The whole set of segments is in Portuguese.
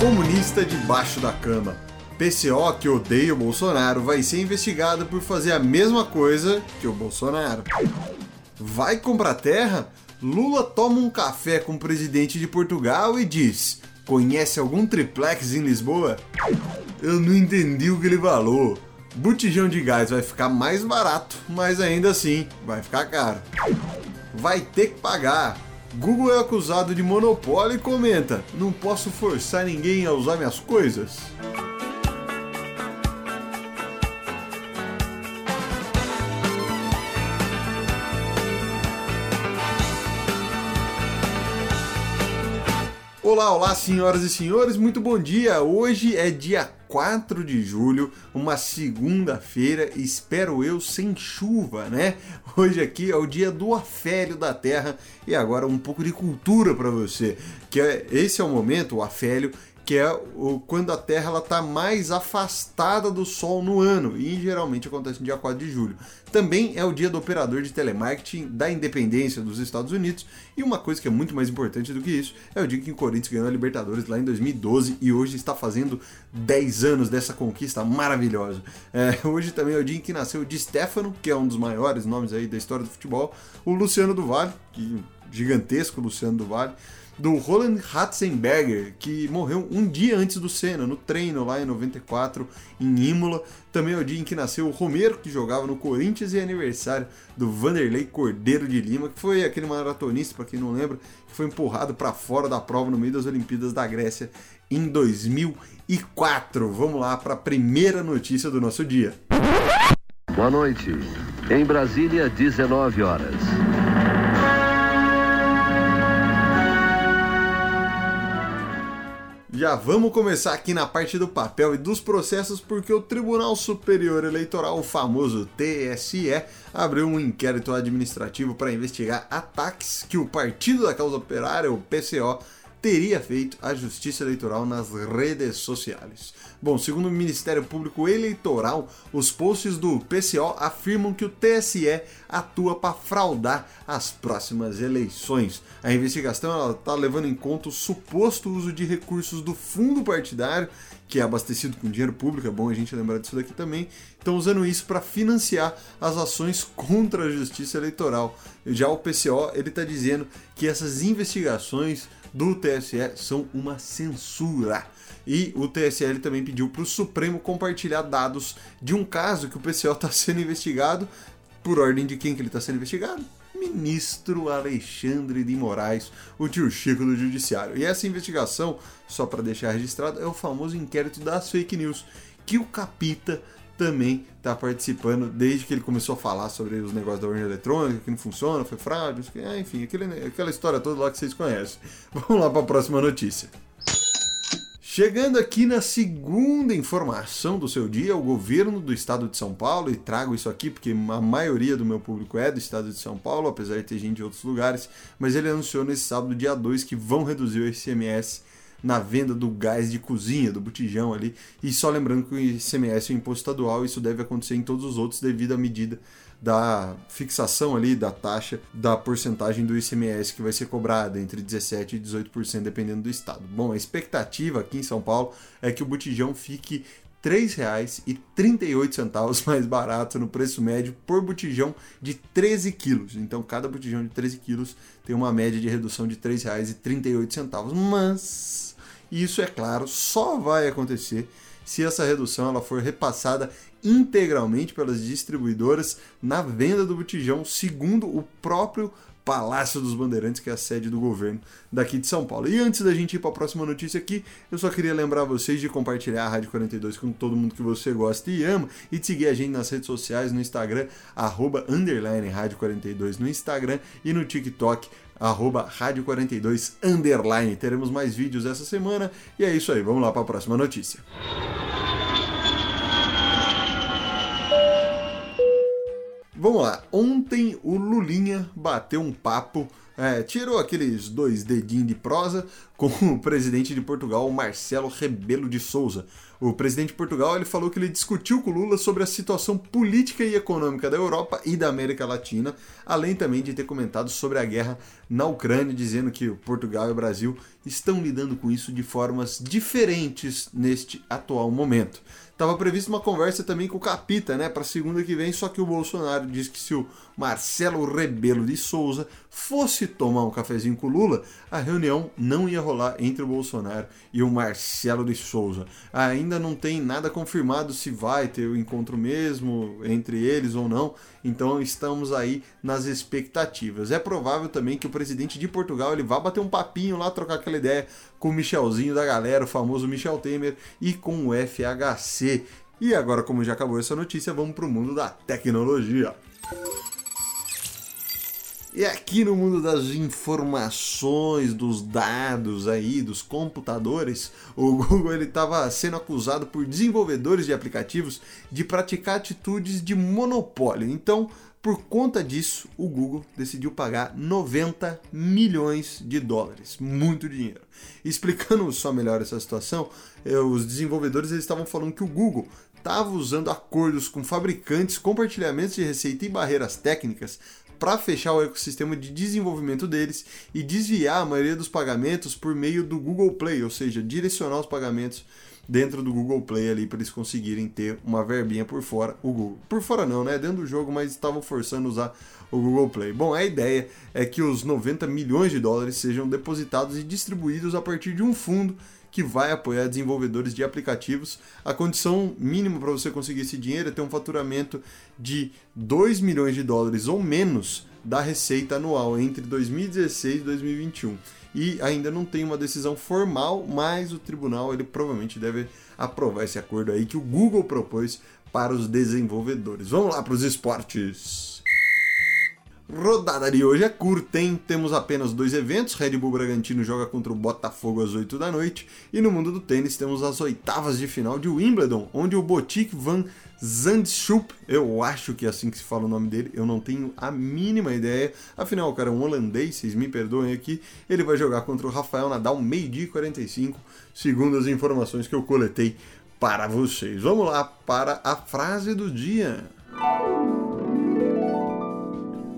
Comunista debaixo da cama. PCO que odeia o Bolsonaro vai ser investigado por fazer a mesma coisa que o Bolsonaro. Vai comprar terra? Lula toma um café com o presidente de Portugal e diz: Conhece algum triplex em Lisboa? Eu não entendi o que ele falou. Botijão de gás vai ficar mais barato, mas ainda assim vai ficar caro. Vai ter que pagar. Google é acusado de monopólio e comenta: Não posso forçar ninguém a usar minhas coisas. Olá, olá, senhoras e senhores, muito bom dia. Hoje é dia 4 de julho, uma segunda-feira, espero eu sem chuva, né? Hoje aqui é o dia do afélio da Terra e agora um pouco de cultura para você, que é esse é o momento, o afélio que é o, quando a Terra está mais afastada do Sol no ano, e geralmente acontece no dia 4 de julho. Também é o dia do operador de telemarketing da independência dos Estados Unidos, e uma coisa que é muito mais importante do que isso é o dia que o Corinthians ganhou a Libertadores lá em 2012 e hoje está fazendo 10 anos dessa conquista maravilhosa. É, hoje também é o dia em que nasceu o Di Stefano, que é um dos maiores nomes aí da história do futebol, o Luciano do Vale, que gigantesco Luciano do Vale do Roland Ratzenberger, que morreu um dia antes do Senna, no treino lá em 94, em Imola. Também é o dia em que nasceu o Romero, que jogava no Corinthians, e aniversário do Vanderlei Cordeiro de Lima, que foi aquele maratonista, para quem não lembra, que foi empurrado para fora da prova no meio das Olimpíadas da Grécia em 2004. Vamos lá para a primeira notícia do nosso dia. Boa noite. Em Brasília, 19 horas. Já vamos começar aqui na parte do papel e dos processos, porque o Tribunal Superior Eleitoral, o famoso TSE, abriu um inquérito administrativo para investigar ataques que o Partido da Causa Operária, o PCO, teria feito a Justiça Eleitoral nas redes sociais. Bom, segundo o Ministério Público Eleitoral, os posts do PCO afirmam que o TSE atua para fraudar as próximas eleições. A investigação está levando em conta o suposto uso de recursos do fundo partidário, que é abastecido com dinheiro público, é bom a gente lembrar disso daqui também, estão usando isso para financiar as ações contra a justiça eleitoral. Já o PCO ele está dizendo que essas investigações do TSE são uma censura. E o TSE também pediu para o Supremo compartilhar dados de um caso que o PCO está sendo investigado. Por ordem de quem que ele está sendo investigado? Ministro Alexandre de Moraes, o tio Chico do Judiciário. E essa investigação, só para deixar registrado, é o famoso inquérito das fake news, que o Capita também está participando desde que ele começou a falar sobre os negócios da urna eletrônica, que não funciona, foi fraude, enfim, aquele, aquela história toda lá que vocês conhecem. Vamos lá para a próxima notícia. Chegando aqui na segunda informação do seu dia, o governo do estado de São Paulo, e trago isso aqui porque a maioria do meu público é do estado de São Paulo, apesar de ter gente de outros lugares, mas ele anunciou nesse sábado, dia 2, que vão reduzir o ICMS na venda do gás de cozinha, do botijão ali. E só lembrando que o ICMS é um imposto estadual, isso deve acontecer em todos os outros devido à medida da fixação ali da taxa da porcentagem do ICMS que vai ser cobrada entre 17 e 18% dependendo do estado. Bom, a expectativa aqui em São Paulo é que o botijão fique R$ 3,38 mais barato no preço médio por botijão de 13 quilos. Então, cada botijão de 13 quilos tem uma média de redução de R$ 3,38. Mas isso, é claro, só vai acontecer se essa redução ela for repassada integralmente pelas distribuidoras na venda do botijão, segundo o próprio Palácio dos Bandeirantes, que é a sede do governo daqui de São Paulo. E antes da gente ir para a próxima notícia aqui, eu só queria lembrar vocês de compartilhar a Rádio 42 com todo mundo que você gosta e ama e de seguir a gente nas redes sociais, no Instagram, arroba underline Rádio 42 no Instagram e no TikTok, arroba Rádio 42 underline. Teremos mais vídeos essa semana e é isso aí, vamos lá para a próxima notícia. Vamos lá. Ontem o Lulinha bateu um papo, é, tirou aqueles dois dedinhos de prosa com o presidente de Portugal, Marcelo Rebelo de Souza. O presidente de Portugal ele falou que ele discutiu com Lula sobre a situação política e econômica da Europa e da América Latina, além também de ter comentado sobre a guerra na Ucrânia, dizendo que Portugal e o Brasil estão lidando com isso de formas diferentes neste atual momento. Estava prevista uma conversa também com o Capita, né, para segunda que vem, só que o Bolsonaro diz que se o Marcelo Rebelo de Souza fosse tomar um cafezinho com o Lula, a reunião não ia rolar entre o Bolsonaro e o Marcelo de Souza. Ainda não tem nada confirmado se vai ter o encontro mesmo entre eles ou não, então estamos aí nas expectativas. É provável também que o presidente de Portugal ele vá bater um papinho lá, trocar aquela ideia com o Michelzinho da galera, o famoso Michel Temer, e com o FHC. E agora, como já acabou essa notícia, vamos para o mundo da tecnologia. E aqui no mundo das informações, dos dados aí, dos computadores, o Google ele estava sendo acusado por desenvolvedores de aplicativos de praticar atitudes de monopólio. Então, por conta disso, o Google decidiu pagar 90 milhões de dólares, muito dinheiro. Explicando só melhor essa situação, eh, os desenvolvedores eles estavam falando que o Google estava usando acordos com fabricantes, compartilhamentos de receita e barreiras técnicas para fechar o ecossistema de desenvolvimento deles e desviar a maioria dos pagamentos por meio do Google Play, ou seja, direcionar os pagamentos dentro do Google Play ali para eles conseguirem ter uma verbinha por fora, o Google. Por fora não, né? Dentro do jogo, mas estavam forçando a usar o Google Play. Bom, a ideia é que os 90 milhões de dólares sejam depositados e distribuídos a partir de um fundo que vai apoiar desenvolvedores de aplicativos. A condição mínima para você conseguir esse dinheiro é ter um faturamento de 2 milhões de dólares ou menos da receita anual entre 2016 e 2021. E ainda não tem uma decisão formal, mas o tribunal ele provavelmente deve aprovar esse acordo aí que o Google propôs para os desenvolvedores. Vamos lá para os esportes. Rodada de hoje é curta, hein? Temos apenas dois eventos. Red Bull Bragantino joga contra o Botafogo às 8 da noite. E no mundo do tênis temos as oitavas de final de Wimbledon, onde o Botic Van Zandschulp, eu acho que é assim que se fala o nome dele, eu não tenho a mínima ideia. Afinal, o cara é um holandês, vocês me perdoem aqui. Ele vai jogar contra o Rafael Nadal, meio-dia e 45, segundo as informações que eu coletei para vocês. Vamos lá para a frase do dia.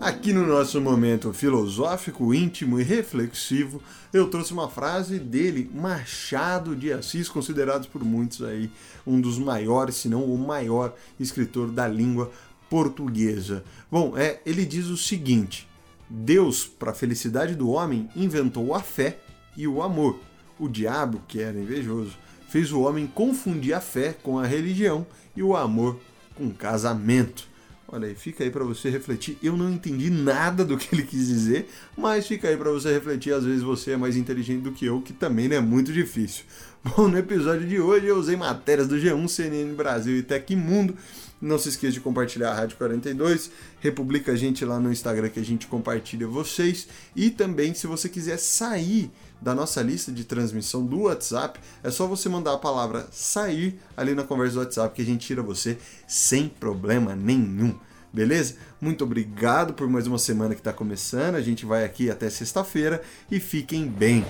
Aqui no nosso momento filosófico, íntimo e reflexivo, eu trouxe uma frase dele, Machado de Assis, considerado por muitos aí um dos maiores, se não o maior escritor da língua portuguesa. Bom, é, ele diz o seguinte: Deus, para a felicidade do homem, inventou a fé e o amor. O diabo, que era invejoso, fez o homem confundir a fé com a religião e o amor com o casamento. Olha aí, fica aí para você refletir. Eu não entendi nada do que ele quis dizer, mas fica aí para você refletir. Às vezes você é mais inteligente do que eu, que também não é muito difícil. Bom, no episódio de hoje eu usei matérias do G1, CNN Brasil e Tecmundo. Não se esqueça de compartilhar a Rádio 42. Republica a gente lá no Instagram que a gente compartilha vocês. E também, se você quiser sair da nossa lista de transmissão do WhatsApp, é só você mandar a palavra sair ali na conversa do WhatsApp que a gente tira você sem problema nenhum. Beleza? Muito obrigado por mais uma semana que está começando. A gente vai aqui até sexta-feira e fiquem bem.